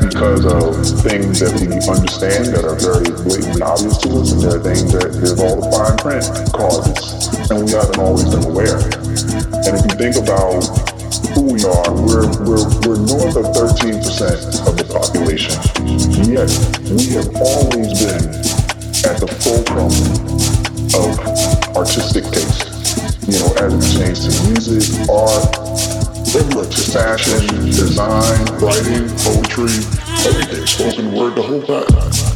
because of things that we understand that are very blatantly obvious to us, and there are things that give all the fine print causes, and we haven't always been aware. And if you think about who we are, we're, we're, we're north of 13% of the population, yet we have always been at the fulcrum of artistic taste. You know, as it pertains to music, art, Literature, fashion, design, writing, poetry, everything, spoken word, the whole time.